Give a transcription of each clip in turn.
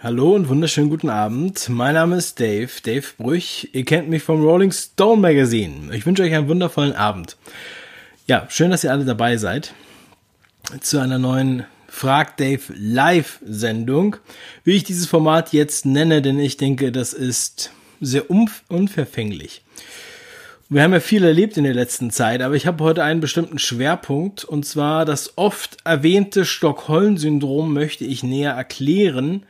Hallo und wunderschönen guten Abend. Mein Name ist Dave, Dave Brüch. Ihr kennt mich vom Rolling Stone Magazine. Ich wünsche euch einen wundervollen Abend. Ja, schön, dass ihr alle dabei seid zu einer neuen Frag Dave Live Sendung. Wie ich dieses Format jetzt nenne, denn ich denke, das ist sehr unverfänglich. Wir haben ja viel erlebt in der letzten Zeit, aber ich habe heute einen bestimmten Schwerpunkt und zwar das oft erwähnte Stockholm-Syndrom möchte ich näher erklären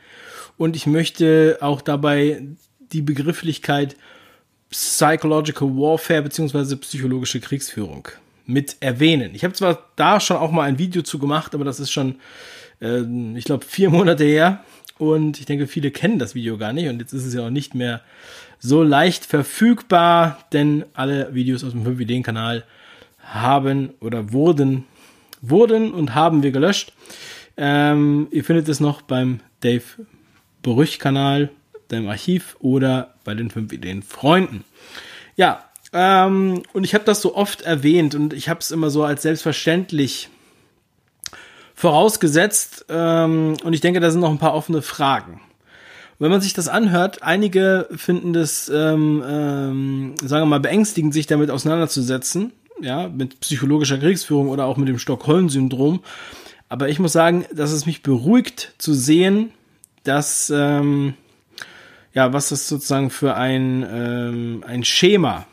und ich möchte auch dabei die Begrifflichkeit Psychological Warfare beziehungsweise psychologische Kriegsführung mit erwähnen. Ich habe zwar da schon auch mal ein Video zu gemacht, aber das ist schon, äh, ich glaube, vier Monate her und ich denke, viele kennen das Video gar nicht und jetzt ist es ja auch nicht mehr so leicht verfügbar, denn alle Videos aus dem 5-Ideen-Kanal haben oder wurden, wurden und haben wir gelöscht. Ähm, ihr findet es noch beim Dave Berüch-Kanal, dem Archiv oder bei den 5-Ideen-Freunden. Ja, ähm, und ich habe das so oft erwähnt und ich habe es immer so als selbstverständlich vorausgesetzt. Ähm, und ich denke, da sind noch ein paar offene Fragen wenn man sich das anhört, einige finden das, ähm, ähm, sagen wir mal, beängstigend, sich damit auseinanderzusetzen, ja, mit psychologischer Kriegsführung oder auch mit dem Stockholm-Syndrom. Aber ich muss sagen, dass es mich beruhigt zu sehen, dass, ähm, ja, was das sozusagen für ein, ähm, ein Schema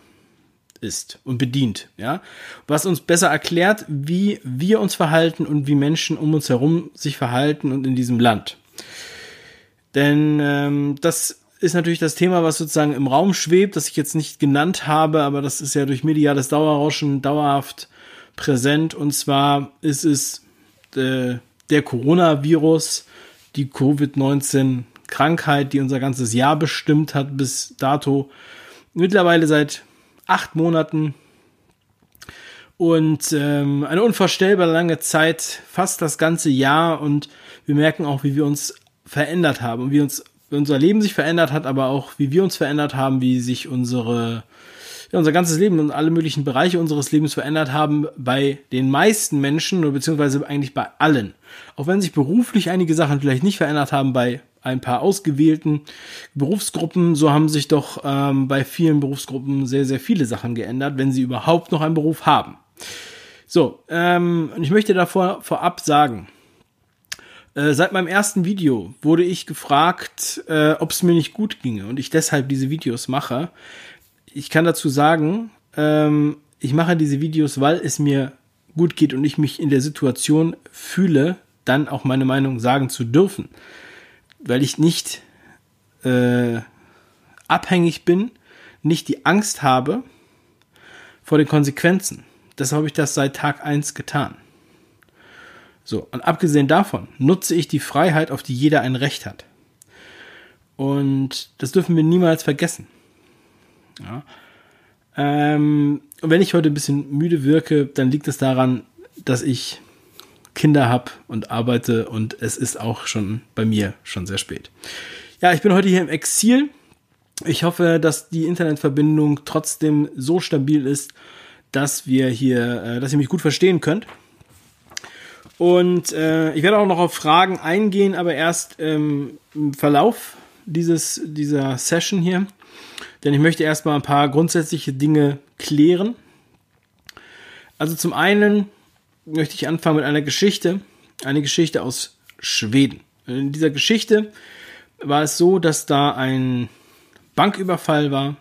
ist und bedient, ja, was uns besser erklärt, wie wir uns verhalten und wie Menschen um uns herum sich verhalten und in diesem Land. Denn ähm, das ist natürlich das Thema, was sozusagen im Raum schwebt, das ich jetzt nicht genannt habe, aber das ist ja durch mediales Dauerrauschen dauerhaft präsent. Und zwar ist es äh, der Coronavirus, die Covid-19-Krankheit, die unser ganzes Jahr bestimmt hat bis dato. Mittlerweile seit acht Monaten. Und ähm, eine unvorstellbar lange Zeit, fast das ganze Jahr. Und wir merken auch, wie wir uns verändert haben und wie uns wie unser Leben sich verändert hat, aber auch wie wir uns verändert haben, wie sich unsere ja, unser ganzes Leben und alle möglichen Bereiche unseres Lebens verändert haben bei den meisten Menschen oder beziehungsweise eigentlich bei allen. Auch wenn sich beruflich einige Sachen vielleicht nicht verändert haben bei ein paar ausgewählten Berufsgruppen, so haben sich doch ähm, bei vielen Berufsgruppen sehr, sehr viele Sachen geändert, wenn sie überhaupt noch einen Beruf haben. So, ähm, und ich möchte davor vorab sagen, äh, seit meinem ersten Video wurde ich gefragt, äh, ob es mir nicht gut ginge und ich deshalb diese Videos mache. Ich kann dazu sagen, ähm, ich mache diese Videos, weil es mir gut geht und ich mich in der Situation fühle, dann auch meine Meinung sagen zu dürfen. Weil ich nicht äh, abhängig bin, nicht die Angst habe vor den Konsequenzen. Deshalb habe ich das seit Tag 1 getan. So, und abgesehen davon nutze ich die Freiheit, auf die jeder ein Recht hat. Und das dürfen wir niemals vergessen. Ja. Ähm, und wenn ich heute ein bisschen müde wirke, dann liegt es daran, dass ich Kinder habe und arbeite und es ist auch schon bei mir schon sehr spät. Ja, ich bin heute hier im Exil. Ich hoffe, dass die Internetverbindung trotzdem so stabil ist, dass wir hier, äh, dass ihr mich gut verstehen könnt. Und äh, ich werde auch noch auf Fragen eingehen, aber erst ähm, im Verlauf dieses, dieser Session hier. Denn ich möchte erstmal ein paar grundsätzliche Dinge klären. Also zum einen möchte ich anfangen mit einer Geschichte. Eine Geschichte aus Schweden. In dieser Geschichte war es so, dass da ein Banküberfall war.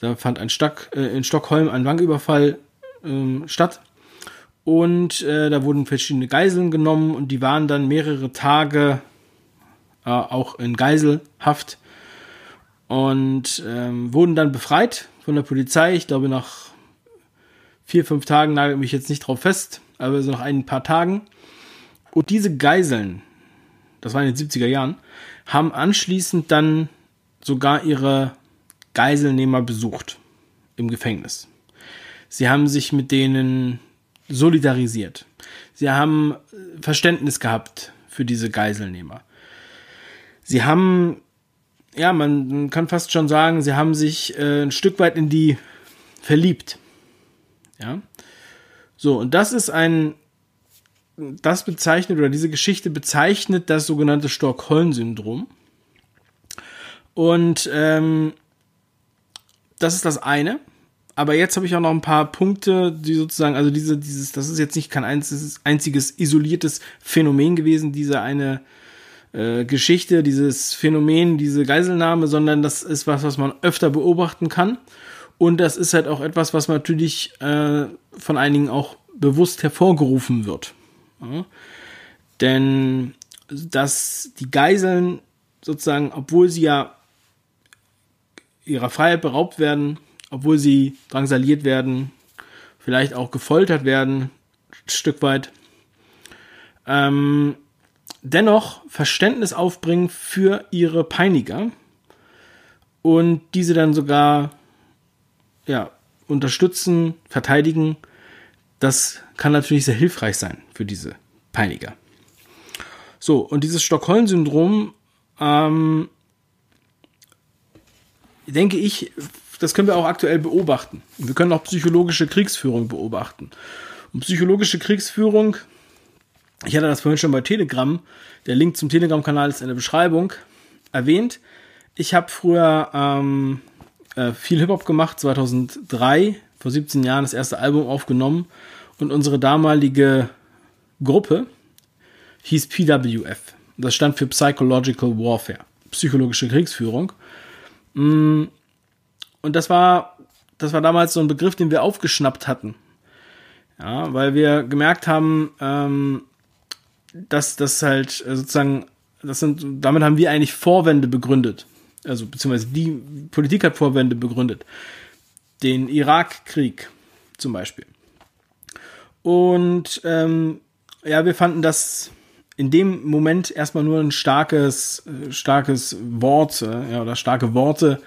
Da fand ein Stock, äh, in Stockholm ein Banküberfall äh, statt. Und äh, da wurden verschiedene Geiseln genommen und die waren dann mehrere Tage äh, auch in Geiselhaft und ähm, wurden dann befreit von der Polizei. Ich glaube, nach vier, fünf Tagen nagel mich jetzt nicht drauf fest, aber so nach ein paar Tagen. Und diese Geiseln, das war in den 70er Jahren, haben anschließend dann sogar ihre Geiselnehmer besucht im Gefängnis. Sie haben sich mit denen solidarisiert. Sie haben Verständnis gehabt für diese Geiselnehmer. Sie haben, ja, man kann fast schon sagen, sie haben sich äh, ein Stück weit in die verliebt. Ja. So, und das ist ein, das bezeichnet oder diese Geschichte bezeichnet das sogenannte Stockholm-Syndrom. Und ähm, das ist das eine. Aber jetzt habe ich auch noch ein paar Punkte, die sozusagen, also diese, dieses, das ist jetzt nicht kein einziges, einziges isoliertes Phänomen gewesen, diese eine äh, Geschichte, dieses Phänomen, diese Geiselnahme, sondern das ist was, was man öfter beobachten kann. Und das ist halt auch etwas, was natürlich äh, von einigen auch bewusst hervorgerufen wird. Ja? Denn dass die Geiseln sozusagen, obwohl sie ja ihrer Freiheit beraubt werden, obwohl sie drangsaliert werden, vielleicht auch gefoltert werden, ein Stück weit, ähm, dennoch Verständnis aufbringen für ihre Peiniger und diese dann sogar ja, unterstützen, verteidigen. Das kann natürlich sehr hilfreich sein für diese Peiniger. So, und dieses Stockholm-Syndrom, ähm, denke ich, das können wir auch aktuell beobachten. Wir können auch psychologische Kriegsführung beobachten. Und psychologische Kriegsführung, ich hatte das vorhin schon bei Telegram, der Link zum Telegram-Kanal ist in der Beschreibung, erwähnt. Ich habe früher ähm, äh, viel Hip-Hop gemacht, 2003, vor 17 Jahren das erste Album aufgenommen und unsere damalige Gruppe hieß PWF. Das stand für Psychological Warfare, psychologische Kriegsführung. Mm, und das war, das war damals so ein Begriff, den wir aufgeschnappt hatten. Ja, weil wir gemerkt haben, ähm, dass das halt äh, sozusagen, das sind, damit haben wir eigentlich Vorwände begründet. Also, beziehungsweise die Politik hat Vorwände begründet. Den Irakkrieg zum Beispiel. Und ähm, ja, wir fanden das in dem Moment erstmal nur ein starkes, äh, starkes Wort äh, ja, oder starke Worte,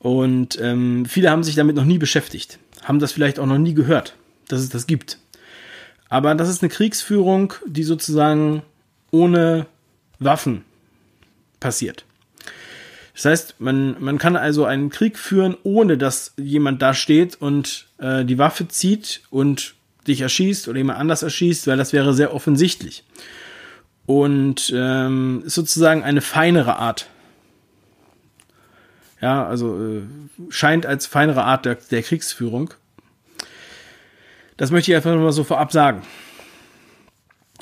und ähm, viele haben sich damit noch nie beschäftigt, haben das vielleicht auch noch nie gehört, dass es das gibt. Aber das ist eine Kriegsführung, die sozusagen ohne Waffen passiert. Das heißt, man, man kann also einen Krieg führen, ohne dass jemand da steht und äh, die Waffe zieht und dich erschießt oder jemand anders erschießt, weil das wäre sehr offensichtlich. Und ähm, ist sozusagen eine feinere Art ja, also äh, scheint als feinere Art der, der Kriegsführung. Das möchte ich einfach mal so vorab sagen.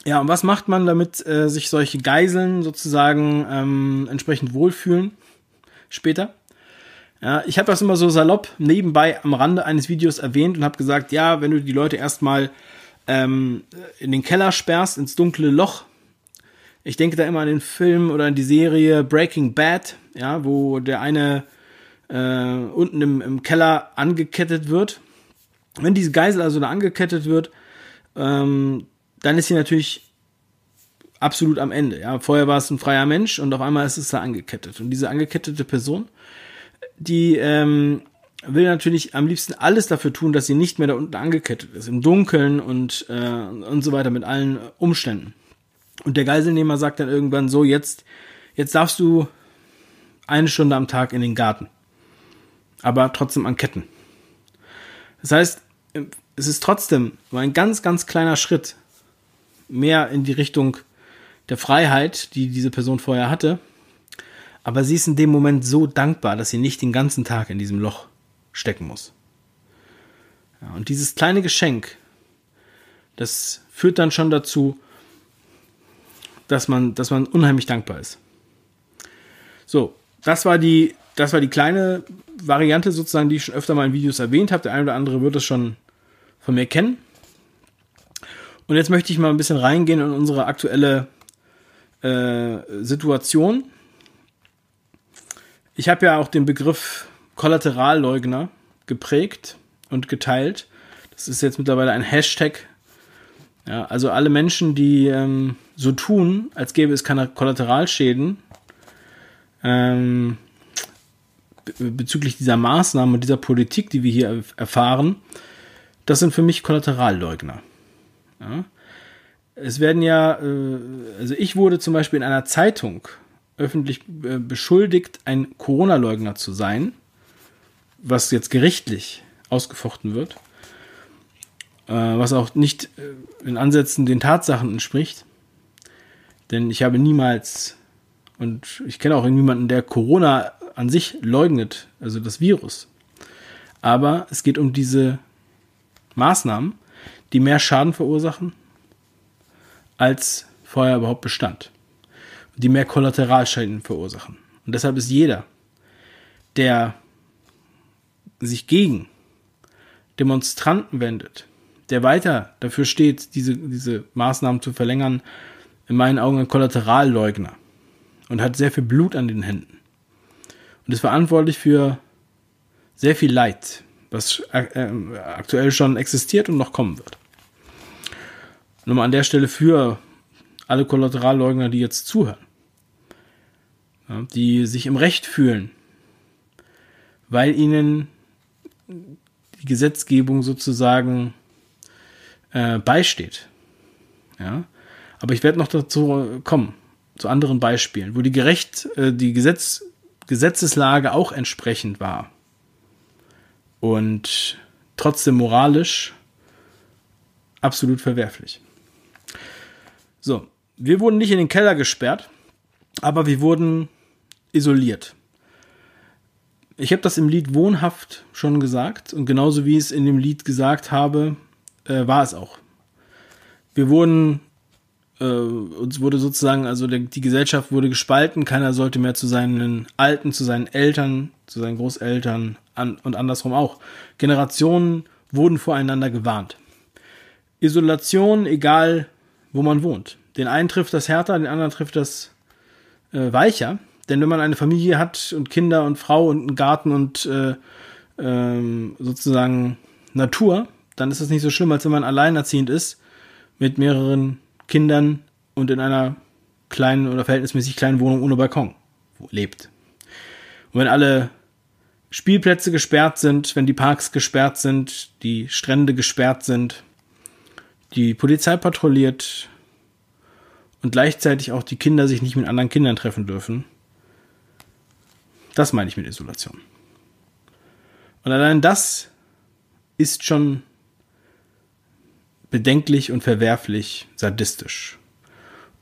Ja, und was macht man, damit äh, sich solche Geiseln sozusagen ähm, entsprechend wohlfühlen später? Ja, ich habe das immer so salopp nebenbei am Rande eines Videos erwähnt und habe gesagt, ja, wenn du die Leute erstmal ähm, in den Keller sperrst, ins dunkle Loch, ich denke da immer an den Film oder an die Serie Breaking Bad, ja, wo der eine äh, unten im, im Keller angekettet wird. Wenn diese Geisel also da angekettet wird, ähm, dann ist sie natürlich absolut am Ende. Ja, vorher war es ein freier Mensch und auf einmal ist es da angekettet. Und diese angekettete Person, die ähm, will natürlich am liebsten alles dafür tun, dass sie nicht mehr da unten angekettet ist, im Dunkeln und äh, und so weiter mit allen Umständen. Und der Geiselnehmer sagt dann irgendwann so, jetzt, jetzt darfst du eine Stunde am Tag in den Garten. Aber trotzdem an Ketten. Das heißt, es ist trotzdem nur ein ganz, ganz kleiner Schritt mehr in die Richtung der Freiheit, die diese Person vorher hatte. Aber sie ist in dem Moment so dankbar, dass sie nicht den ganzen Tag in diesem Loch stecken muss. Ja, und dieses kleine Geschenk, das führt dann schon dazu, dass man, dass man unheimlich dankbar ist. So, das war die, das war die kleine Variante sozusagen, die ich schon öfter mal in Videos erwähnt habe. Der eine oder andere wird es schon von mir kennen. Und jetzt möchte ich mal ein bisschen reingehen in unsere aktuelle äh, Situation. Ich habe ja auch den Begriff Kollateralleugner geprägt und geteilt. Das ist jetzt mittlerweile ein Hashtag ja, also alle Menschen, die ähm, so tun, als gäbe es keine Kollateralschäden ähm, bezüglich dieser Maßnahmen und dieser Politik, die wir hier erfahren, das sind für mich Kollateralleugner. Ja. Es werden ja, äh, also ich wurde zum Beispiel in einer Zeitung öffentlich äh, beschuldigt, ein Corona-Leugner zu sein, was jetzt gerichtlich ausgefochten wird äh, was auch nicht in Ansätzen den Tatsachen entspricht. Denn ich habe niemals, und ich kenne auch niemanden, der Corona an sich leugnet, also das Virus. Aber es geht um diese Maßnahmen, die mehr Schaden verursachen, als vorher überhaupt bestand. Die mehr Kollateralschäden verursachen. Und deshalb ist jeder, der sich gegen Demonstranten wendet, der weiter dafür steht, diese, diese Maßnahmen zu verlängern, in meinen Augen ein Kollateralleugner und hat sehr viel Blut an den Händen und ist verantwortlich für sehr viel Leid, was äh, aktuell schon existiert und noch kommen wird. Nochmal an der Stelle für alle Kollateralleugner, die jetzt zuhören, ja, die sich im Recht fühlen, weil ihnen die Gesetzgebung sozusagen äh, beisteht. Ja, aber ich werde noch dazu kommen, zu anderen Beispielen, wo die gerecht, äh, die Gesetz, Gesetzeslage auch entsprechend war und trotzdem moralisch absolut verwerflich. So, wir wurden nicht in den Keller gesperrt, aber wir wurden isoliert. Ich habe das im Lied Wohnhaft schon gesagt und genauso wie ich es in dem Lied gesagt habe, äh, war es auch. Wir wurden äh, uns wurde sozusagen, also der, die Gesellschaft wurde gespalten, keiner sollte mehr zu seinen Alten, zu seinen Eltern, zu seinen Großeltern an, und andersrum auch. Generationen wurden voreinander gewarnt. Isolation, egal wo man wohnt. Den einen trifft das härter, den anderen trifft das äh, weicher. Denn wenn man eine Familie hat und Kinder und Frau und einen Garten und äh, ähm, sozusagen Natur, dann ist es nicht so schlimm, als wenn man alleinerziehend ist mit mehreren Kindern und in einer kleinen oder verhältnismäßig kleinen Wohnung ohne Balkon lebt. Und wenn alle Spielplätze gesperrt sind, wenn die Parks gesperrt sind, die Strände gesperrt sind, die Polizei patrouilliert und gleichzeitig auch die Kinder sich nicht mit anderen Kindern treffen dürfen, das meine ich mit Isolation. Und allein das ist schon bedenklich und verwerflich sadistisch.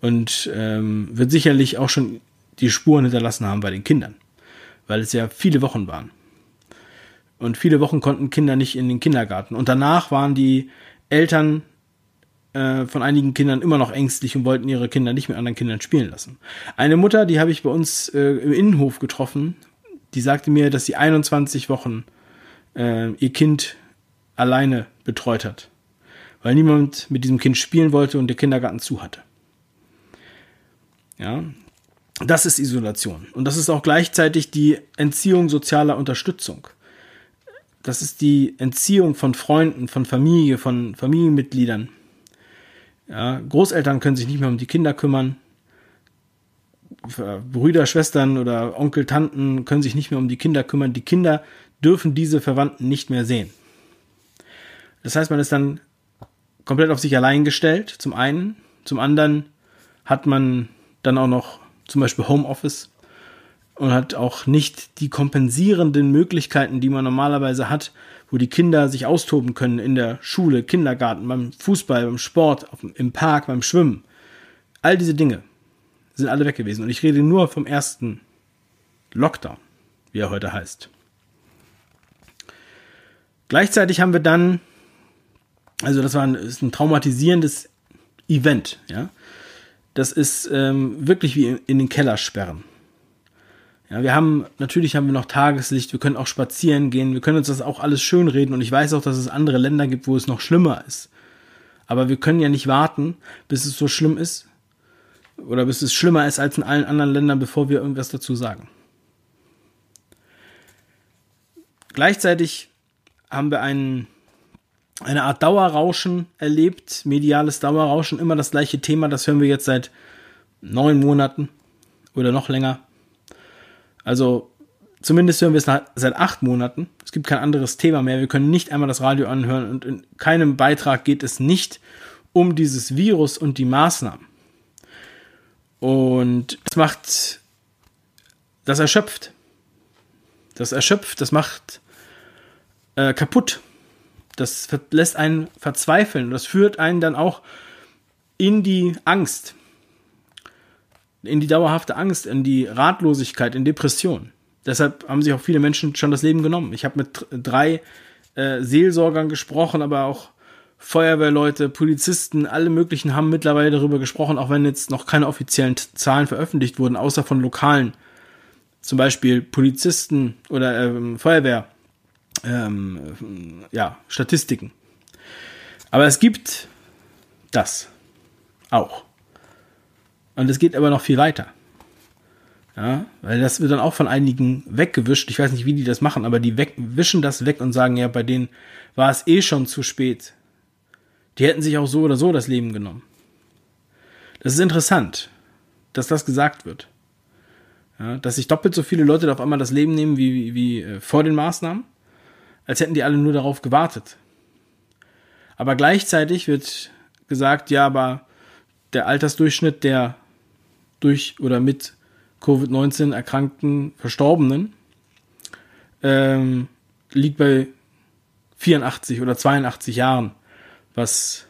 Und ähm, wird sicherlich auch schon die Spuren hinterlassen haben bei den Kindern, weil es ja viele Wochen waren. Und viele Wochen konnten Kinder nicht in den Kindergarten. Und danach waren die Eltern äh, von einigen Kindern immer noch ängstlich und wollten ihre Kinder nicht mit anderen Kindern spielen lassen. Eine Mutter, die habe ich bei uns äh, im Innenhof getroffen, die sagte mir, dass sie 21 Wochen äh, ihr Kind alleine betreut hat weil niemand mit diesem Kind spielen wollte und der Kindergarten zu hatte. Ja, das ist Isolation. Und das ist auch gleichzeitig die Entziehung sozialer Unterstützung. Das ist die Entziehung von Freunden, von Familie, von Familienmitgliedern. Ja, Großeltern können sich nicht mehr um die Kinder kümmern. Brüder, Schwestern oder Onkel, Tanten können sich nicht mehr um die Kinder kümmern. Die Kinder dürfen diese Verwandten nicht mehr sehen. Das heißt, man ist dann komplett auf sich allein gestellt, zum einen. Zum anderen hat man dann auch noch zum Beispiel Homeoffice und hat auch nicht die kompensierenden Möglichkeiten, die man normalerweise hat, wo die Kinder sich austoben können in der Schule, Kindergarten, beim Fußball, beim Sport, im Park, beim Schwimmen. All diese Dinge sind alle weg gewesen. Und ich rede nur vom ersten Lockdown, wie er heute heißt. Gleichzeitig haben wir dann also das war ein, ist ein traumatisierendes Event, ja. Das ist ähm, wirklich wie in, in den Keller sperren. Ja, wir haben, natürlich haben wir noch Tageslicht, wir können auch spazieren gehen, wir können uns das auch alles schön reden und ich weiß auch, dass es andere Länder gibt, wo es noch schlimmer ist. Aber wir können ja nicht warten, bis es so schlimm ist oder bis es schlimmer ist als in allen anderen Ländern, bevor wir irgendwas dazu sagen. Gleichzeitig haben wir einen eine Art Dauerrauschen erlebt, mediales Dauerrauschen, immer das gleiche Thema, das hören wir jetzt seit neun Monaten oder noch länger. Also zumindest hören wir es seit acht Monaten. Es gibt kein anderes Thema mehr. Wir können nicht einmal das Radio anhören und in keinem Beitrag geht es nicht um dieses Virus und die Maßnahmen. Und es macht, das erschöpft. Das erschöpft, das macht äh, kaputt das lässt einen verzweifeln. Das führt einen dann auch in die Angst, in die dauerhafte Angst, in die Ratlosigkeit, in Depression. Deshalb haben sich auch viele Menschen schon das Leben genommen. Ich habe mit drei äh, Seelsorgern gesprochen, aber auch Feuerwehrleute, Polizisten, alle möglichen haben mittlerweile darüber gesprochen, auch wenn jetzt noch keine offiziellen Zahlen veröffentlicht wurden, außer von lokalen. Zum Beispiel Polizisten oder ähm, Feuerwehr, ähm, ja, Statistiken. Aber es gibt das auch. Und es geht aber noch viel weiter. Ja, weil das wird dann auch von einigen weggewischt. Ich weiß nicht, wie die das machen, aber die weg, wischen das weg und sagen, ja, bei denen war es eh schon zu spät. Die hätten sich auch so oder so das Leben genommen. Das ist interessant, dass das gesagt wird. Ja, dass sich doppelt so viele Leute auf einmal das Leben nehmen wie, wie, wie äh, vor den Maßnahmen, als hätten die alle nur darauf gewartet. Aber gleichzeitig wird gesagt, ja, aber der Altersdurchschnitt der durch oder mit Covid-19 erkrankten Verstorbenen ähm, liegt bei 84 oder 82 Jahren, was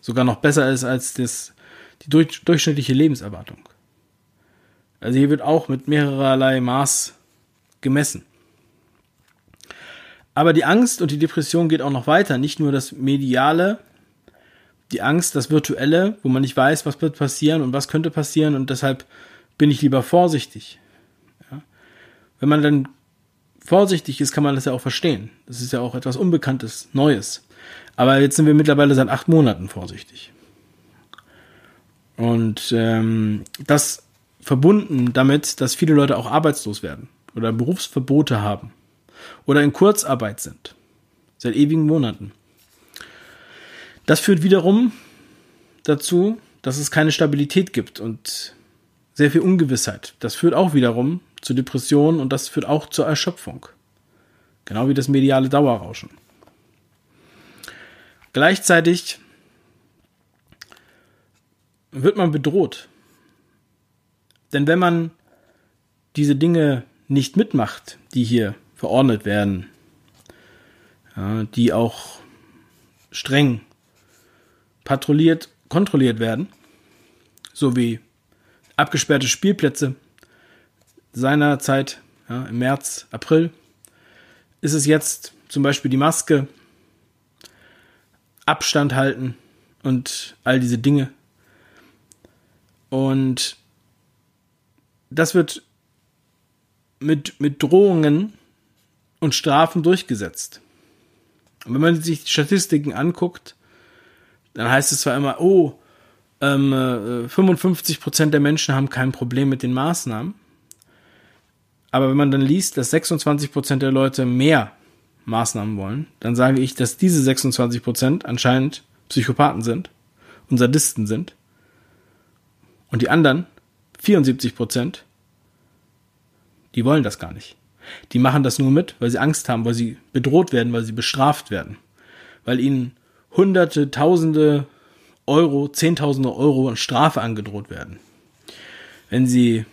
sogar noch besser ist als das, die durch, durchschnittliche Lebenserwartung. Also hier wird auch mit mehrerlei Maß gemessen. Aber die Angst und die Depression geht auch noch weiter. Nicht nur das Mediale, die Angst, das Virtuelle, wo man nicht weiß, was wird passieren und was könnte passieren und deshalb bin ich lieber vorsichtig. Ja? Wenn man dann vorsichtig ist, kann man das ja auch verstehen. Das ist ja auch etwas Unbekanntes, Neues. Aber jetzt sind wir mittlerweile seit acht Monaten vorsichtig. Und ähm, das verbunden damit, dass viele Leute auch arbeitslos werden oder Berufsverbote haben oder in Kurzarbeit sind. Seit ewigen Monaten. Das führt wiederum dazu, dass es keine Stabilität gibt und sehr viel Ungewissheit. Das führt auch wiederum zu Depressionen und das führt auch zur Erschöpfung. Genau wie das mediale Dauerrauschen. Gleichzeitig wird man bedroht. Denn wenn man diese Dinge nicht mitmacht, die hier verordnet werden, ja, die auch streng patrouilliert, kontrolliert werden, sowie abgesperrte Spielplätze seinerzeit, ja, im März, April, ist es jetzt zum Beispiel die Maske, Abstand halten und all diese Dinge. Und das wird mit, mit Drohungen und Strafen durchgesetzt. Und wenn man sich die Statistiken anguckt, dann heißt es zwar immer, oh, ähm, 55% äh, der Menschen haben kein Problem mit den Maßnahmen. Aber wenn man dann liest, dass 26% der Leute mehr Maßnahmen wollen, dann sage ich, dass diese 26% anscheinend Psychopathen sind und Sadisten sind. Und die anderen 74% die wollen das gar nicht. Die machen das nur mit, weil sie Angst haben, weil sie bedroht werden, weil sie bestraft werden. Weil ihnen Hunderte, Tausende Euro, Zehntausende Euro Strafe angedroht werden. Wenn sie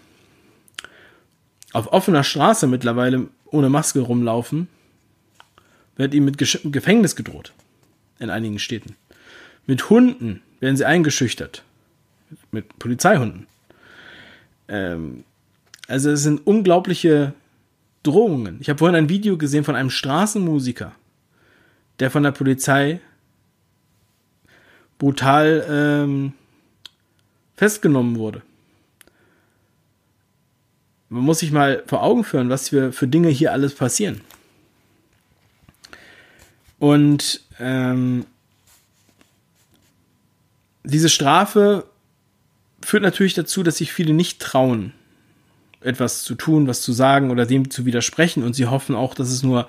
auf offener Straße mittlerweile ohne Maske rumlaufen, wird ihnen mit Gefängnis gedroht. In einigen Städten. Mit Hunden werden sie eingeschüchtert. Mit Polizeihunden. Ähm, also es sind unglaubliche Drohungen. Ich habe vorhin ein Video gesehen von einem Straßenmusiker, der von der Polizei brutal ähm, festgenommen wurde. Man muss sich mal vor Augen führen, was für, für Dinge hier alles passieren. Und ähm, diese Strafe führt natürlich dazu, dass sich viele nicht trauen, etwas zu tun, was zu sagen oder dem zu widersprechen. Und sie hoffen auch, dass es nur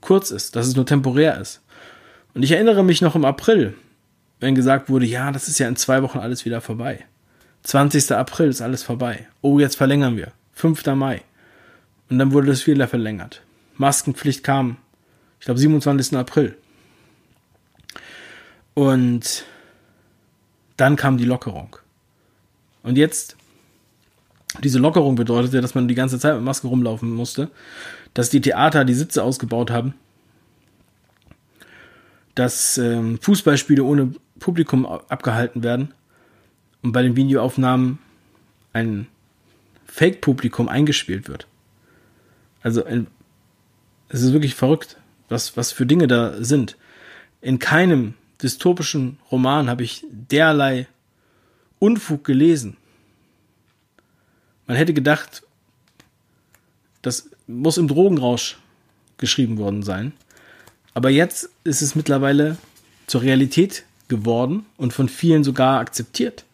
kurz ist, dass es nur temporär ist. Und ich erinnere mich noch im April, wenn gesagt wurde, ja, das ist ja in zwei Wochen alles wieder vorbei. 20. April ist alles vorbei. Oh, jetzt verlängern wir. 5. Mai. Und dann wurde das wieder verlängert. Maskenpflicht kam, ich glaube, 27. April. Und dann kam die Lockerung. Und jetzt, diese Lockerung bedeutete, dass man die ganze Zeit mit Maske rumlaufen musste, dass die Theater die Sitze ausgebaut haben, dass ähm, Fußballspiele ohne Publikum abgehalten werden und bei den Videoaufnahmen ein Fake-Publikum eingespielt wird. Also es ist wirklich verrückt, was, was für Dinge da sind. In keinem dystopischen Roman habe ich derlei Unfug gelesen. Man hätte gedacht, das muss im Drogenrausch geschrieben worden sein. Aber jetzt ist es mittlerweile zur Realität geworden und von vielen sogar akzeptiert.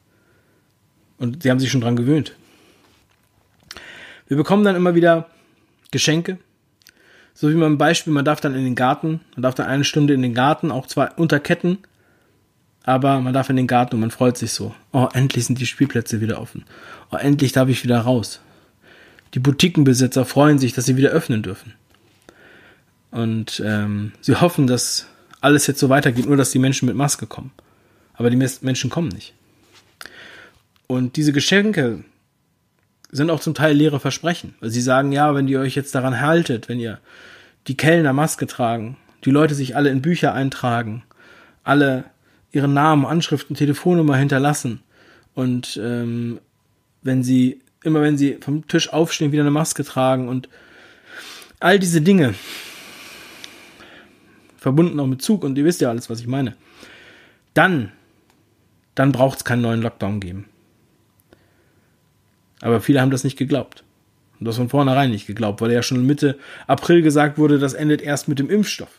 Und sie haben sich schon dran gewöhnt. Wir bekommen dann immer wieder Geschenke. So wie ein Beispiel, man darf dann in den Garten, man darf dann eine Stunde in den Garten, auch zwar unter Ketten, aber man darf in den Garten und man freut sich so. Oh, endlich sind die Spielplätze wieder offen. Oh, endlich darf ich wieder raus. Die Boutiquenbesitzer freuen sich, dass sie wieder öffnen dürfen. Und ähm, sie hoffen, dass alles jetzt so weitergeht, nur dass die Menschen mit Maske kommen. Aber die Menschen kommen nicht. Und diese Geschenke sind auch zum Teil leere Versprechen. Weil sie sagen, ja, wenn ihr euch jetzt daran haltet, wenn ihr die Kellner Maske tragen, die Leute sich alle in Bücher eintragen, alle ihren Namen, Anschriften, Telefonnummer hinterlassen und ähm, wenn sie immer wenn sie vom Tisch aufstehen wieder eine Maske tragen und all diese Dinge verbunden auch mit Zug und ihr wisst ja alles, was ich meine. Dann dann braucht es keinen neuen Lockdown geben. Aber viele haben das nicht geglaubt. Und das von vornherein nicht geglaubt, weil ja schon Mitte April gesagt wurde, das endet erst mit dem Impfstoff.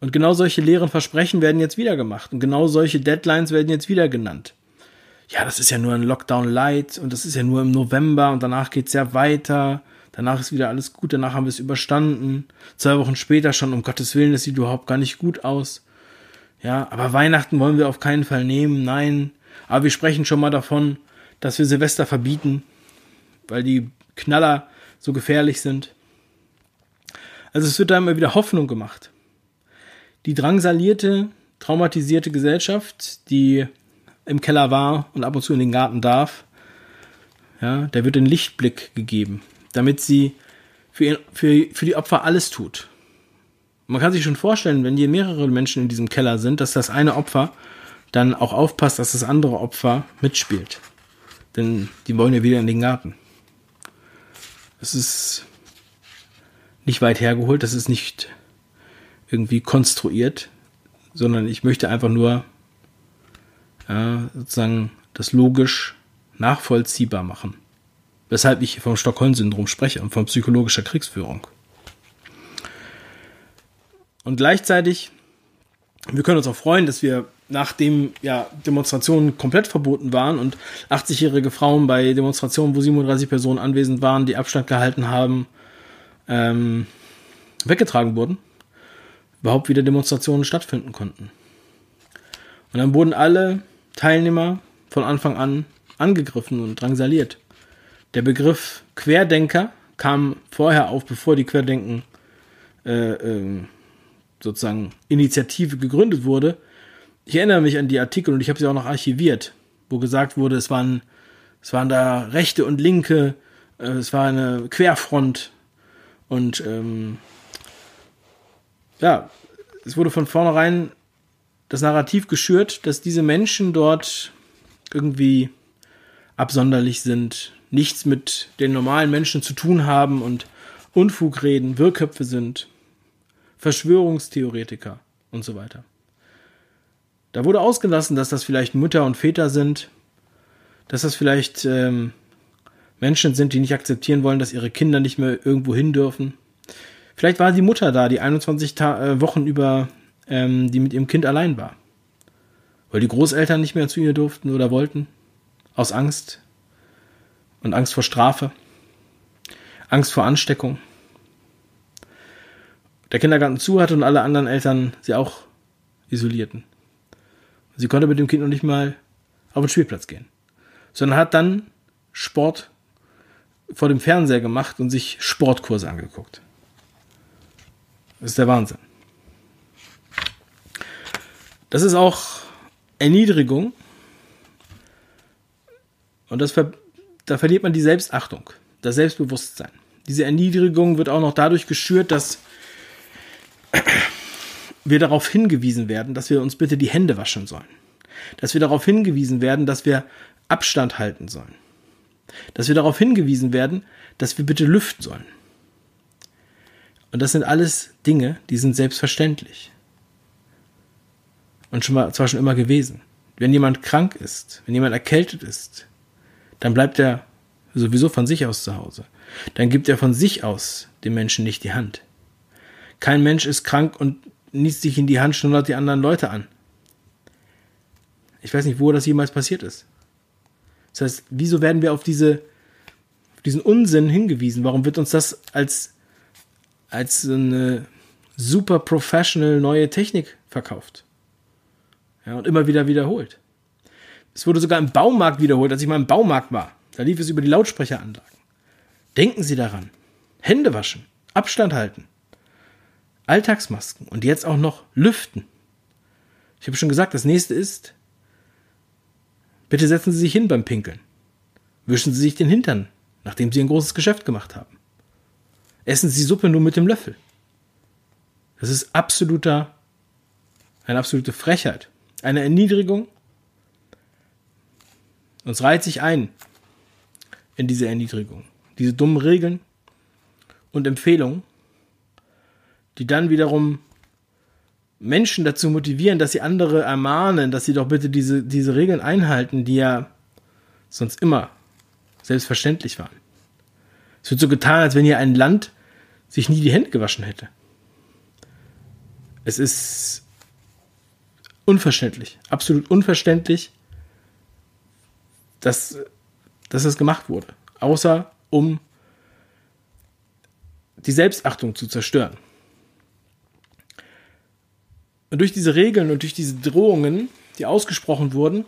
Und genau solche leeren Versprechen werden jetzt wieder gemacht. Und genau solche Deadlines werden jetzt wieder genannt. Ja, das ist ja nur ein Lockdown Light und das ist ja nur im November und danach geht's ja weiter. Danach ist wieder alles gut, danach haben wir es überstanden. Zwei Wochen später schon, um Gottes Willen, das sieht überhaupt gar nicht gut aus. Ja, aber Weihnachten wollen wir auf keinen Fall nehmen, nein. Aber wir sprechen schon mal davon, dass wir Silvester verbieten, weil die Knaller so gefährlich sind. Also es wird da immer wieder Hoffnung gemacht. Die drangsalierte, traumatisierte Gesellschaft, die im Keller war und ab und zu in den Garten darf, ja, der wird den Lichtblick gegeben, damit sie für, ihr, für, für die Opfer alles tut. Man kann sich schon vorstellen, wenn hier mehrere Menschen in diesem Keller sind, dass das eine Opfer dann auch aufpasst, dass das andere Opfer mitspielt. Denn die wollen ja wieder in den Garten. Es ist nicht weit hergeholt, das ist nicht irgendwie konstruiert, sondern ich möchte einfach nur ja, sozusagen das logisch nachvollziehbar machen. Weshalb ich vom Stockholm-Syndrom spreche und von psychologischer Kriegsführung. Und gleichzeitig, wir können uns auch freuen, dass wir nachdem ja Demonstrationen komplett verboten waren und 80-jährige Frauen bei Demonstrationen, wo 37 Personen anwesend waren, die Abstand gehalten haben, ähm, weggetragen wurden, überhaupt wieder Demonstrationen stattfinden konnten. Und dann wurden alle Teilnehmer von Anfang an angegriffen und drangsaliert. Der Begriff Querdenker kam vorher auf, bevor die Querdenken äh, äh, sozusagen Initiative gegründet wurde, ich erinnere mich an die Artikel und ich habe sie auch noch archiviert, wo gesagt wurde, es waren, es waren da Rechte und Linke, äh, es war eine Querfront und ähm, ja, es wurde von vornherein das Narrativ geschürt, dass diese Menschen dort irgendwie absonderlich sind, nichts mit den normalen Menschen zu tun haben und Unfug reden, Wirrköpfe sind, Verschwörungstheoretiker und so weiter. Da wurde ausgelassen, dass das vielleicht Mütter und Väter sind, dass das vielleicht ähm, Menschen sind, die nicht akzeptieren wollen, dass ihre Kinder nicht mehr irgendwo hin dürfen. Vielleicht war die Mutter da, die 21 Ta äh, Wochen über, ähm, die mit ihrem Kind allein war. Weil die Großeltern nicht mehr zu ihr durften oder wollten. Aus Angst. Und Angst vor Strafe. Angst vor Ansteckung. Der Kindergarten zu hatte und alle anderen Eltern sie auch isolierten. Sie konnte mit dem Kind noch nicht mal auf den Spielplatz gehen. Sondern hat dann Sport vor dem Fernseher gemacht und sich Sportkurse angeguckt. Das ist der Wahnsinn. Das ist auch Erniedrigung. Und das ver da verliert man die Selbstachtung, das Selbstbewusstsein. Diese Erniedrigung wird auch noch dadurch geschürt, dass wir darauf hingewiesen werden, dass wir uns bitte die Hände waschen sollen. Dass wir darauf hingewiesen werden, dass wir Abstand halten sollen. dass wir darauf hingewiesen werden, dass wir bitte lüften sollen. Und das sind alles Dinge, die sind selbstverständlich. Und schon mal, zwar schon immer gewesen. Wenn jemand krank ist, wenn jemand erkältet ist, dann bleibt er sowieso von sich aus zu Hause. Dann gibt er von sich aus dem Menschen nicht die Hand. Kein Mensch ist krank und niest sich in die Hand, schnullert die anderen Leute an. Ich weiß nicht, wo das jemals passiert ist. Das heißt, wieso werden wir auf diese, auf diesen Unsinn hingewiesen? Warum wird uns das als, als eine super professional neue Technik verkauft? Ja, und immer wieder wiederholt. Es wurde sogar im Baumarkt wiederholt, als ich mal im Baumarkt war. Da lief es über die Lautsprecheranlagen. Denken Sie daran. Hände waschen, Abstand halten, Alltagsmasken und jetzt auch noch lüften. Ich habe schon gesagt, das nächste ist, bitte setzen Sie sich hin beim Pinkeln. Wischen Sie sich den Hintern, nachdem Sie ein großes Geschäft gemacht haben. Essen Sie Suppe nur mit dem Löffel. Das ist absoluter, eine absolute Frechheit, eine Erniedrigung. Uns reiht sich ein in diese Erniedrigung, diese dummen Regeln und Empfehlungen, die dann wiederum Menschen dazu motivieren, dass sie andere ermahnen, dass sie doch bitte diese, diese Regeln einhalten, die ja sonst immer selbstverständlich waren. Es wird so getan, als wenn hier ein Land sich nie die Hände gewaschen hätte. Es ist unverständlich, absolut unverständlich, dass, dass das gemacht wurde. Außer um die Selbstachtung zu zerstören. Und durch diese Regeln und durch diese Drohungen, die ausgesprochen wurden,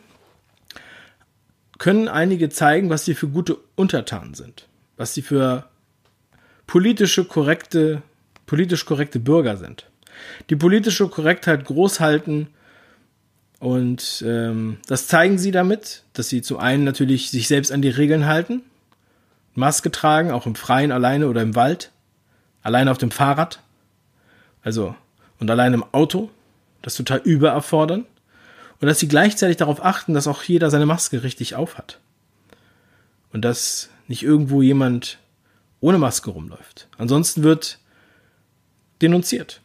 können einige zeigen, was sie für gute Untertanen sind, was sie für politische korrekte, politisch korrekte Bürger sind. Die politische Korrektheit groß halten und ähm, das zeigen sie damit, dass sie zum einen natürlich sich selbst an die Regeln halten, Maske tragen, auch im Freien alleine oder im Wald, alleine auf dem Fahrrad, also und alleine im Auto, das total übererfordern und dass sie gleichzeitig darauf achten, dass auch jeder seine Maske richtig aufhat. Und dass nicht irgendwo jemand ohne Maske rumläuft. Ansonsten wird denunziert.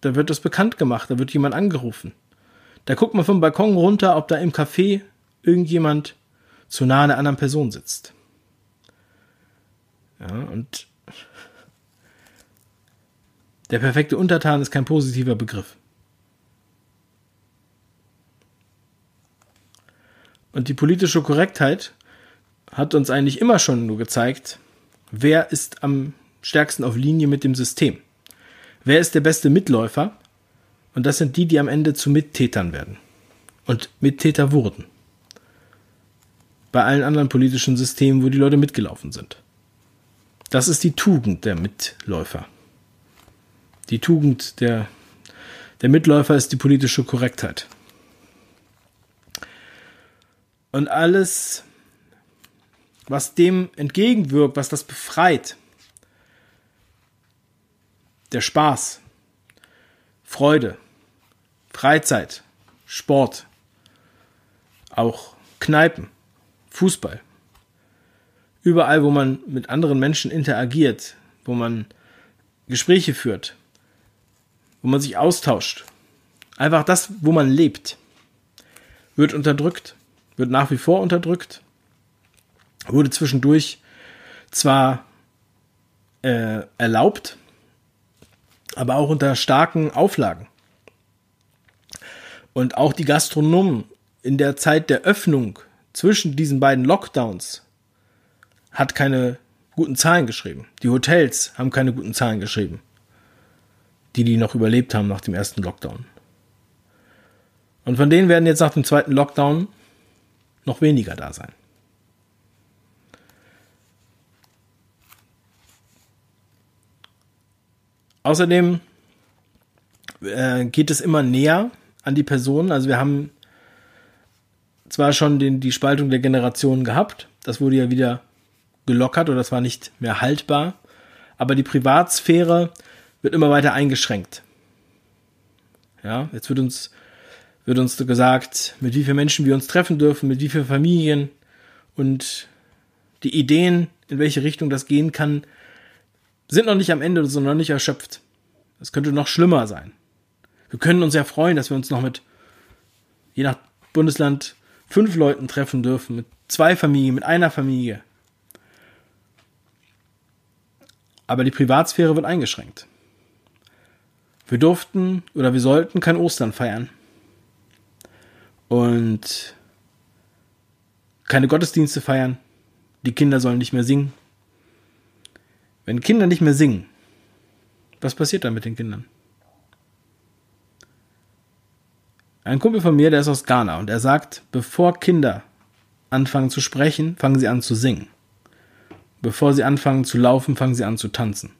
Da wird das bekannt gemacht, da wird jemand angerufen. Da guckt man vom Balkon runter, ob da im Café irgendjemand zu nahe einer anderen Person sitzt. Ja, und der perfekte Untertan ist kein positiver Begriff. Und die politische Korrektheit hat uns eigentlich immer schon nur gezeigt, wer ist am stärksten auf Linie mit dem System. Wer ist der beste Mitläufer? Und das sind die, die am Ende zu Mittätern werden. Und Mittäter wurden. Bei allen anderen politischen Systemen, wo die Leute mitgelaufen sind. Das ist die Tugend der Mitläufer. Die Tugend der, der Mitläufer ist die politische Korrektheit. Und alles, was dem entgegenwirkt, was das befreit, der Spaß, Freude, Freizeit, Sport, auch Kneipen, Fußball, überall, wo man mit anderen Menschen interagiert, wo man Gespräche führt, wo man sich austauscht, einfach das, wo man lebt, wird unterdrückt wird nach wie vor unterdrückt, wurde zwischendurch zwar äh, erlaubt, aber auch unter starken Auflagen. Und auch die Gastronomen in der Zeit der Öffnung zwischen diesen beiden Lockdowns hat keine guten Zahlen geschrieben. Die Hotels haben keine guten Zahlen geschrieben. Die, die noch überlebt haben nach dem ersten Lockdown. Und von denen werden jetzt nach dem zweiten Lockdown noch weniger da sein. Außerdem äh, geht es immer näher an die Personen. Also wir haben zwar schon den, die Spaltung der Generationen gehabt, das wurde ja wieder gelockert oder das war nicht mehr haltbar, aber die Privatsphäre wird immer weiter eingeschränkt. Ja, jetzt wird uns wird uns gesagt, mit wie vielen Menschen wir uns treffen dürfen, mit wie vielen Familien. Und Die Ideen, in welche Richtung das gehen kann, sind noch nicht am Ende, sondern noch nicht erschöpft. Es könnte noch schlimmer sein. Wir können uns ja freuen, dass wir uns noch mit, je nach Bundesland, fünf Leuten treffen dürfen, mit zwei Familien, mit einer Familie. Aber die Privatsphäre wird eingeschränkt. Wir durften oder wir sollten kein Ostern feiern. Und keine Gottesdienste feiern. Die Kinder sollen nicht mehr singen. Wenn Kinder nicht mehr singen, was passiert dann mit den Kindern? Ein Kumpel von mir, der ist aus Ghana und er sagt, bevor Kinder anfangen zu sprechen, fangen sie an zu singen. Bevor sie anfangen zu laufen, fangen sie an zu tanzen.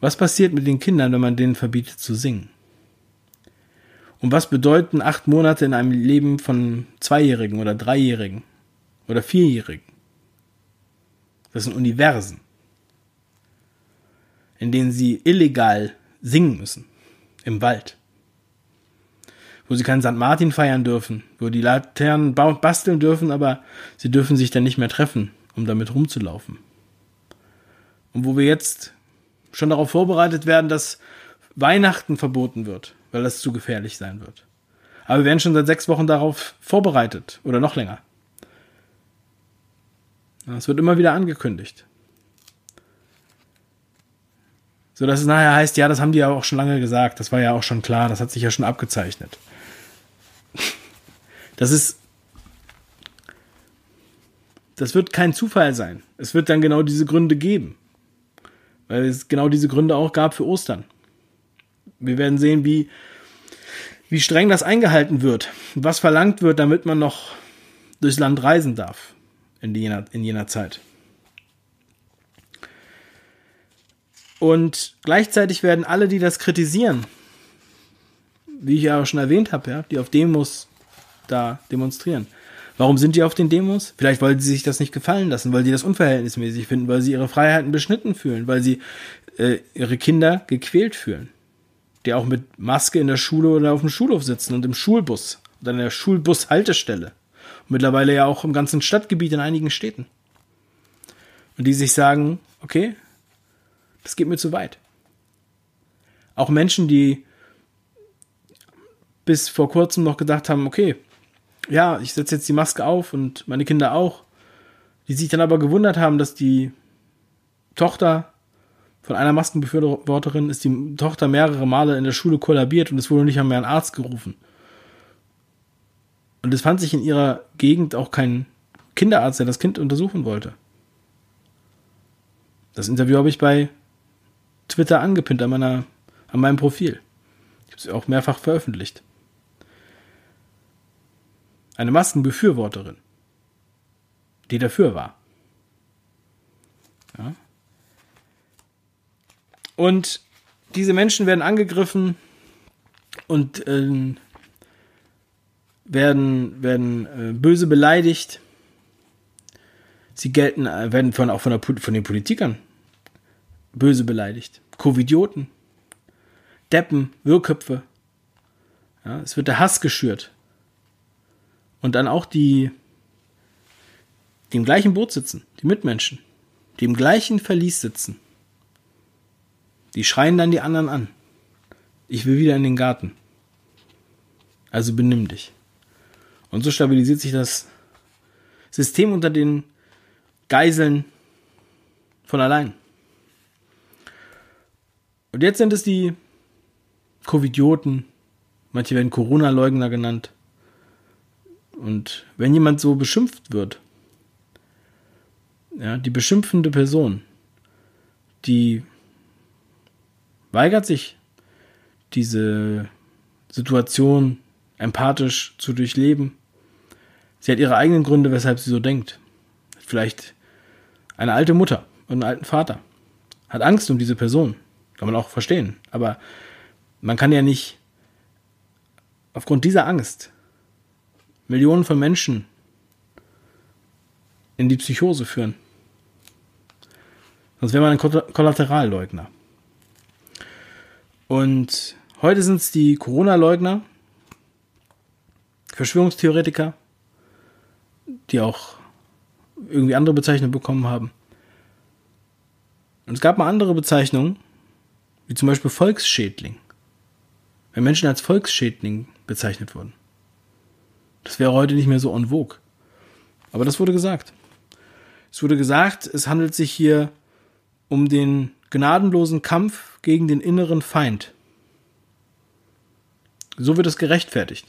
Was passiert mit den Kindern, wenn man denen verbietet zu singen? Und was bedeuten acht Monate in einem Leben von Zweijährigen oder Dreijährigen oder Vierjährigen? Das sind Universen, in denen sie illegal singen müssen, im Wald. Wo sie keinen St. Martin feiern dürfen, wo die Laternen basteln dürfen, aber sie dürfen sich dann nicht mehr treffen, um damit rumzulaufen. Und wo wir jetzt schon darauf vorbereitet werden, dass Weihnachten verboten wird, weil das zu gefährlich sein wird. Aber wir werden schon seit sechs Wochen darauf vorbereitet oder noch länger. Es wird immer wieder angekündigt. So dass es nachher heißt, ja, das haben die ja auch schon lange gesagt, das war ja auch schon klar, das hat sich ja schon abgezeichnet. Das ist das wird kein Zufall sein. Es wird dann genau diese Gründe geben. Weil es genau diese Gründe auch gab für Ostern. Wir werden sehen, wie, wie streng das eingehalten wird. Was verlangt wird, damit man noch durchs Land reisen darf in jener, in jener Zeit. Und gleichzeitig werden alle, die das kritisieren, wie ich ja auch schon erwähnt habe, ja, die auf Demos da demonstrieren, Warum sind die auf den Demos? Vielleicht, weil sie sich das nicht gefallen lassen, weil sie das unverhältnismäßig finden, weil sie ihre Freiheiten beschnitten fühlen, weil sie äh, ihre Kinder gequält fühlen. Die auch mit Maske in der Schule oder auf dem Schulhof sitzen und im Schulbus oder in der Schulbushaltestelle. mittlerweile ja auch im ganzen Stadtgebiet in einigen Städten. Und die sich sagen, okay, das geht mir zu weit. Auch Menschen, die bis vor kurzem noch gedacht haben, okay, ja, ich setze jetzt die Maske auf und meine Kinder auch, die sich dann aber gewundert haben, dass die Tochter von einer Maskenbefürworterin ist die Tochter mehrere Male in der Schule kollabiert und es wurde nicht einmal ein Arzt gerufen. Und es fand sich in ihrer Gegend auch kein Kinderarzt, der das Kind untersuchen wollte. Das Interview habe ich bei Twitter angepinnt an, meiner, an meinem Profil. Ich habe es auch mehrfach veröffentlicht eine Maskenbefürworterin, die dafür war. Ja. Und diese Menschen werden angegriffen und äh, werden, werden äh, böse beleidigt. Sie gelten, äh, werden von, auch von, der, von den Politikern böse beleidigt. Covidioten, Deppen, Wirrköpfe. Ja, es wird der Hass geschürt und dann auch die, die im gleichen Boot sitzen, die Mitmenschen, die im gleichen Verlies sitzen, die schreien dann die anderen an. Ich will wieder in den Garten. Also benimm dich. Und so stabilisiert sich das System unter den Geiseln von allein. Und jetzt sind es die Covidioten, manche werden Corona-Leugner genannt, und wenn jemand so beschimpft wird, ja, die beschimpfende Person, die weigert sich, diese Situation empathisch zu durchleben. Sie hat ihre eigenen Gründe, weshalb sie so denkt. Vielleicht eine alte Mutter und einen alten Vater. Hat Angst um diese Person. Kann man auch verstehen. Aber man kann ja nicht aufgrund dieser Angst Millionen von Menschen in die Psychose führen. Sonst wäre man ein Kollateralleugner. Und heute sind es die Corona-Leugner, Verschwörungstheoretiker, die auch irgendwie andere Bezeichnungen bekommen haben. Und es gab mal andere Bezeichnungen, wie zum Beispiel Volksschädling. Wenn Menschen als Volksschädling bezeichnet wurden. Das wäre heute nicht mehr so en vogue. Aber das wurde gesagt. Es wurde gesagt, es handelt sich hier um den gnadenlosen Kampf gegen den inneren Feind. So wird es gerechtfertigt.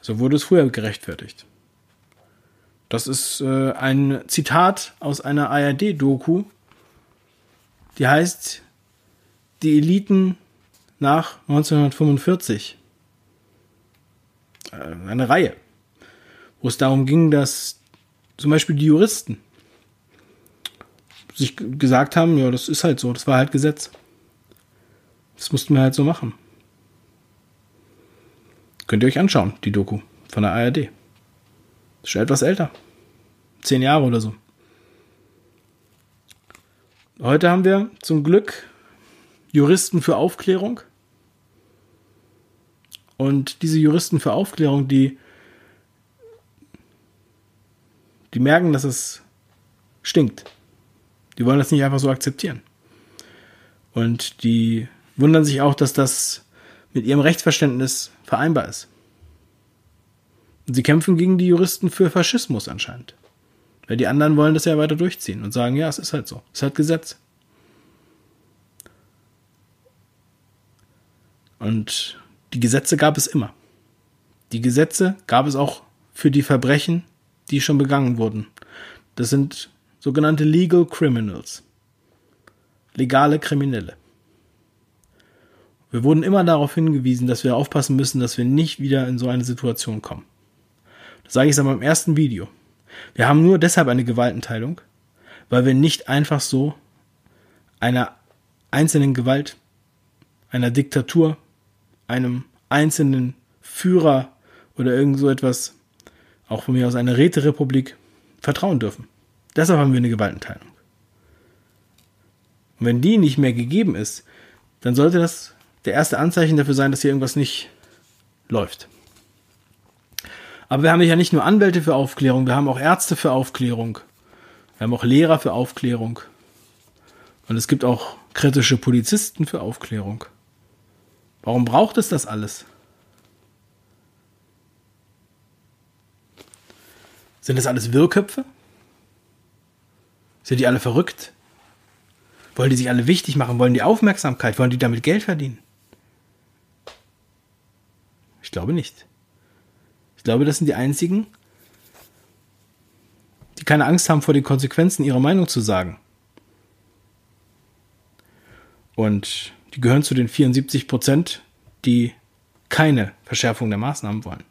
So wurde es früher gerechtfertigt. Das ist äh, ein Zitat aus einer ARD-Doku, die heißt Die Eliten nach 1945. Äh, eine Reihe, wo es darum ging, dass zum Beispiel die Juristen sich gesagt haben, ja, das ist halt so, das war halt Gesetz. Das mussten wir halt so machen. Könnt ihr euch anschauen, die Doku von der ARD. Ist schon etwas älter. Zehn Jahre oder so. Heute haben wir zum Glück Juristen für Aufklärung. Und diese Juristen für Aufklärung, die, die merken, dass es stinkt. Die wollen das nicht einfach so akzeptieren. Und die wundern sich auch, dass das mit ihrem Rechtsverständnis vereinbar ist. Und sie kämpfen gegen die Juristen für Faschismus anscheinend. Weil die anderen wollen das ja weiter durchziehen und sagen, ja, es ist halt so. Es ist halt Gesetz. Und die Gesetze gab es immer. Die Gesetze gab es auch für die Verbrechen, die schon begangen wurden. Das sind sogenannte Legal Criminals. Legale Kriminelle. Wir wurden immer darauf hingewiesen, dass wir aufpassen müssen, dass wir nicht wieder in so eine Situation kommen. Das sage ich aber im ersten Video. Wir haben nur deshalb eine Gewaltenteilung, weil wir nicht einfach so einer einzelnen Gewalt, einer Diktatur, einem einzelnen Führer oder irgend so etwas, auch von mir aus einer Räterepublik, vertrauen dürfen. Deshalb haben wir eine Gewaltenteilung. Und wenn die nicht mehr gegeben ist, dann sollte das der erste Anzeichen dafür sein, dass hier irgendwas nicht läuft. Aber wir haben ja nicht nur Anwälte für Aufklärung, wir haben auch Ärzte für Aufklärung. Wir haben auch Lehrer für Aufklärung. Und es gibt auch kritische Polizisten für Aufklärung. Warum braucht es das alles? Sind das alles Wirrköpfe? Sind die alle verrückt? Wollen die sich alle wichtig machen? Wollen die Aufmerksamkeit? Wollen die damit Geld verdienen? Ich glaube nicht. Ich glaube, das sind die einzigen, die keine Angst haben vor den Konsequenzen ihrer Meinung zu sagen. Und die gehören zu den 74 Prozent, die keine Verschärfung der Maßnahmen wollen.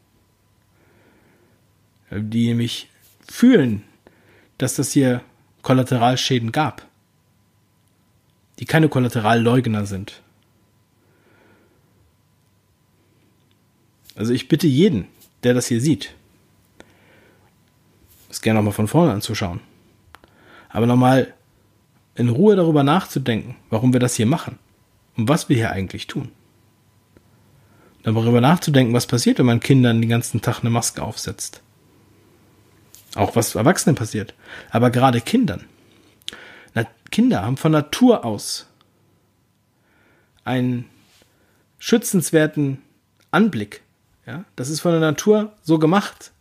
Die nämlich fühlen, dass das hier Kollateralschäden gab. Die keine Kollateralleugner sind. Also ich bitte jeden, der das hier sieht, das gerne nochmal von vorne anzuschauen. Aber nochmal in Ruhe darüber nachzudenken, warum wir das hier machen was wir hier eigentlich tun. Darüber nachzudenken, was passiert, wenn man Kindern den ganzen Tag eine Maske aufsetzt. Auch was Erwachsenen passiert. Aber gerade Kindern. Na, Kinder haben von Natur aus einen schützenswerten Anblick ja, das ist von der Natur so gemacht,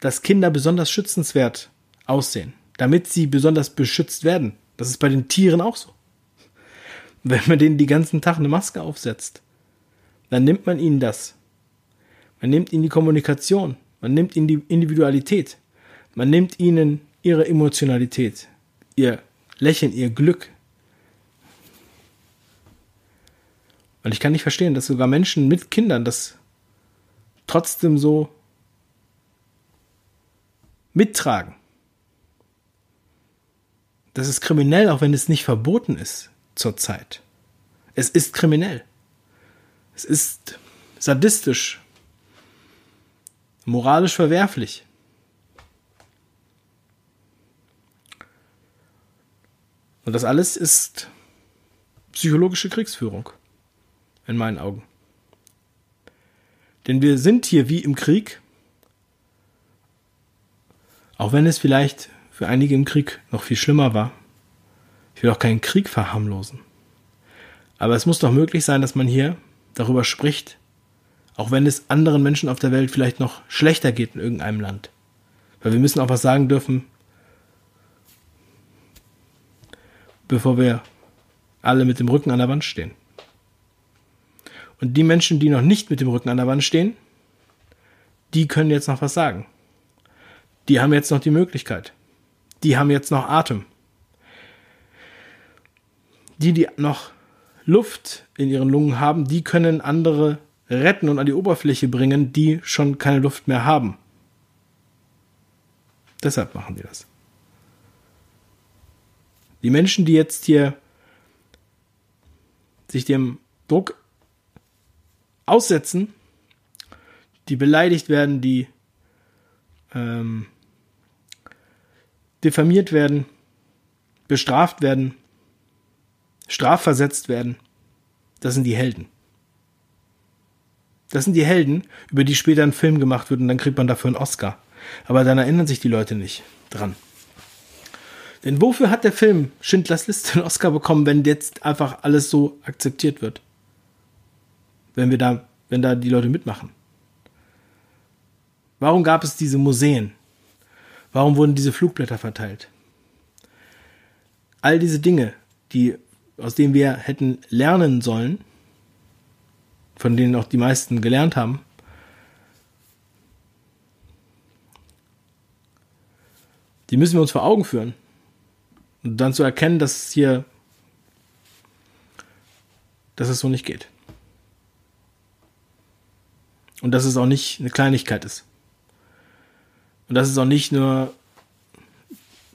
dass Kinder besonders schützenswert aussehen, damit sie besonders beschützt werden. Das ist bei den Tieren auch so. Wenn man denen die ganzen Tag eine Maske aufsetzt, dann nimmt man ihnen das. Man nimmt ihnen die Kommunikation, man nimmt ihnen die Individualität, man nimmt ihnen ihre Emotionalität, ihr Lächeln, ihr Glück. Und ich kann nicht verstehen, dass sogar Menschen mit Kindern das trotzdem so mittragen. Das ist kriminell, auch wenn es nicht verboten ist zurzeit. Es ist kriminell. Es ist sadistisch, moralisch verwerflich. Und das alles ist psychologische Kriegsführung, in meinen Augen. Denn wir sind hier wie im Krieg Auch wenn es vielleicht für einige im Krieg noch viel schlimmer war. Ich will auch keinen Krieg verharmlosen. Aber es muss doch möglich sein, dass man hier darüber spricht, auch wenn es anderen Menschen auf der Welt vielleicht noch schlechter geht in irgendeinem Land. Weil wir müssen auch was sagen dürfen, bevor wir alle mit dem Rücken an der Wand stehen. Und die Menschen, die noch nicht mit dem Rücken an der Wand stehen, die können jetzt noch was sagen. Die haben jetzt noch die Möglichkeit. Die haben jetzt noch Atem. Die, die noch Luft in ihren Lungen haben, die können andere retten und an die Oberfläche bringen, die schon keine Luft mehr haben. Deshalb machen wir das. Die Menschen, die jetzt hier sich dem Druck aussetzen, die beleidigt werden, die ähm, diffamiert werden, bestraft werden, strafversetzt werden, das sind die Helden. Das sind die Helden, über die später ein Film gemacht wird und dann kriegt man dafür einen Oscar. Aber dann erinnern sich die Leute nicht dran. Denn wofür hat der Film Schindlers Liste einen Oscar bekommen, wenn jetzt einfach alles so akzeptiert wird? Wenn wir da, wenn da die Leute mitmachen. Warum gab es diese Museen? Warum wurden diese Flugblätter verteilt? All diese Dinge, die, aus denen wir hätten lernen sollen, von denen auch die meisten gelernt haben, die müssen wir uns vor Augen führen. Und dann zu erkennen, dass es hier, dass es so nicht geht. Und dass es auch nicht eine Kleinigkeit ist. Und dass es auch nicht nur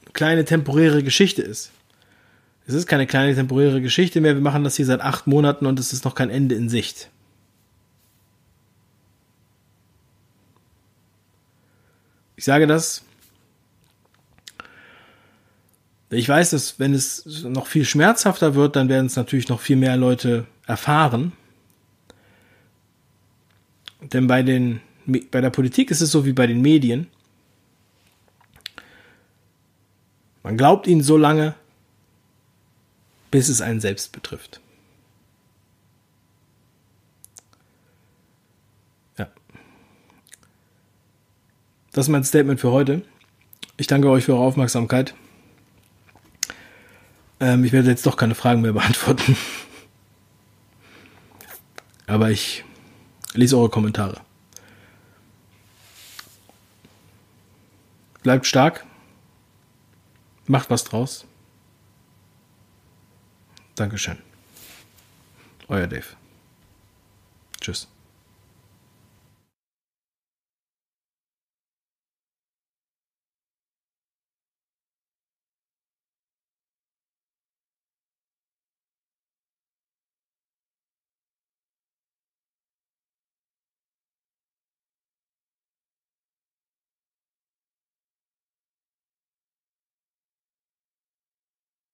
eine kleine temporäre Geschichte ist. Es ist keine kleine temporäre Geschichte mehr. Wir machen das hier seit acht Monaten und es ist noch kein Ende in Sicht. Ich sage das, Ich weiß, dass wenn es noch viel schmerzhafter wird, dann werden es natürlich noch viel mehr Leute erfahren. Denn bei, den, bei der Politik ist es so wie bei den Medien. Man glaubt ihnen so lange, bis es einen selbst betrifft. Ja. Das ist mein Statement für heute. Ich danke euch für eure Aufmerksamkeit. Ähm, ich werde jetzt doch keine Fragen mehr beantworten. Aber ich lese eure Kommentare. Bleibt stark. Macht was draus. Dankeschön. Euer Dave. Tschüss.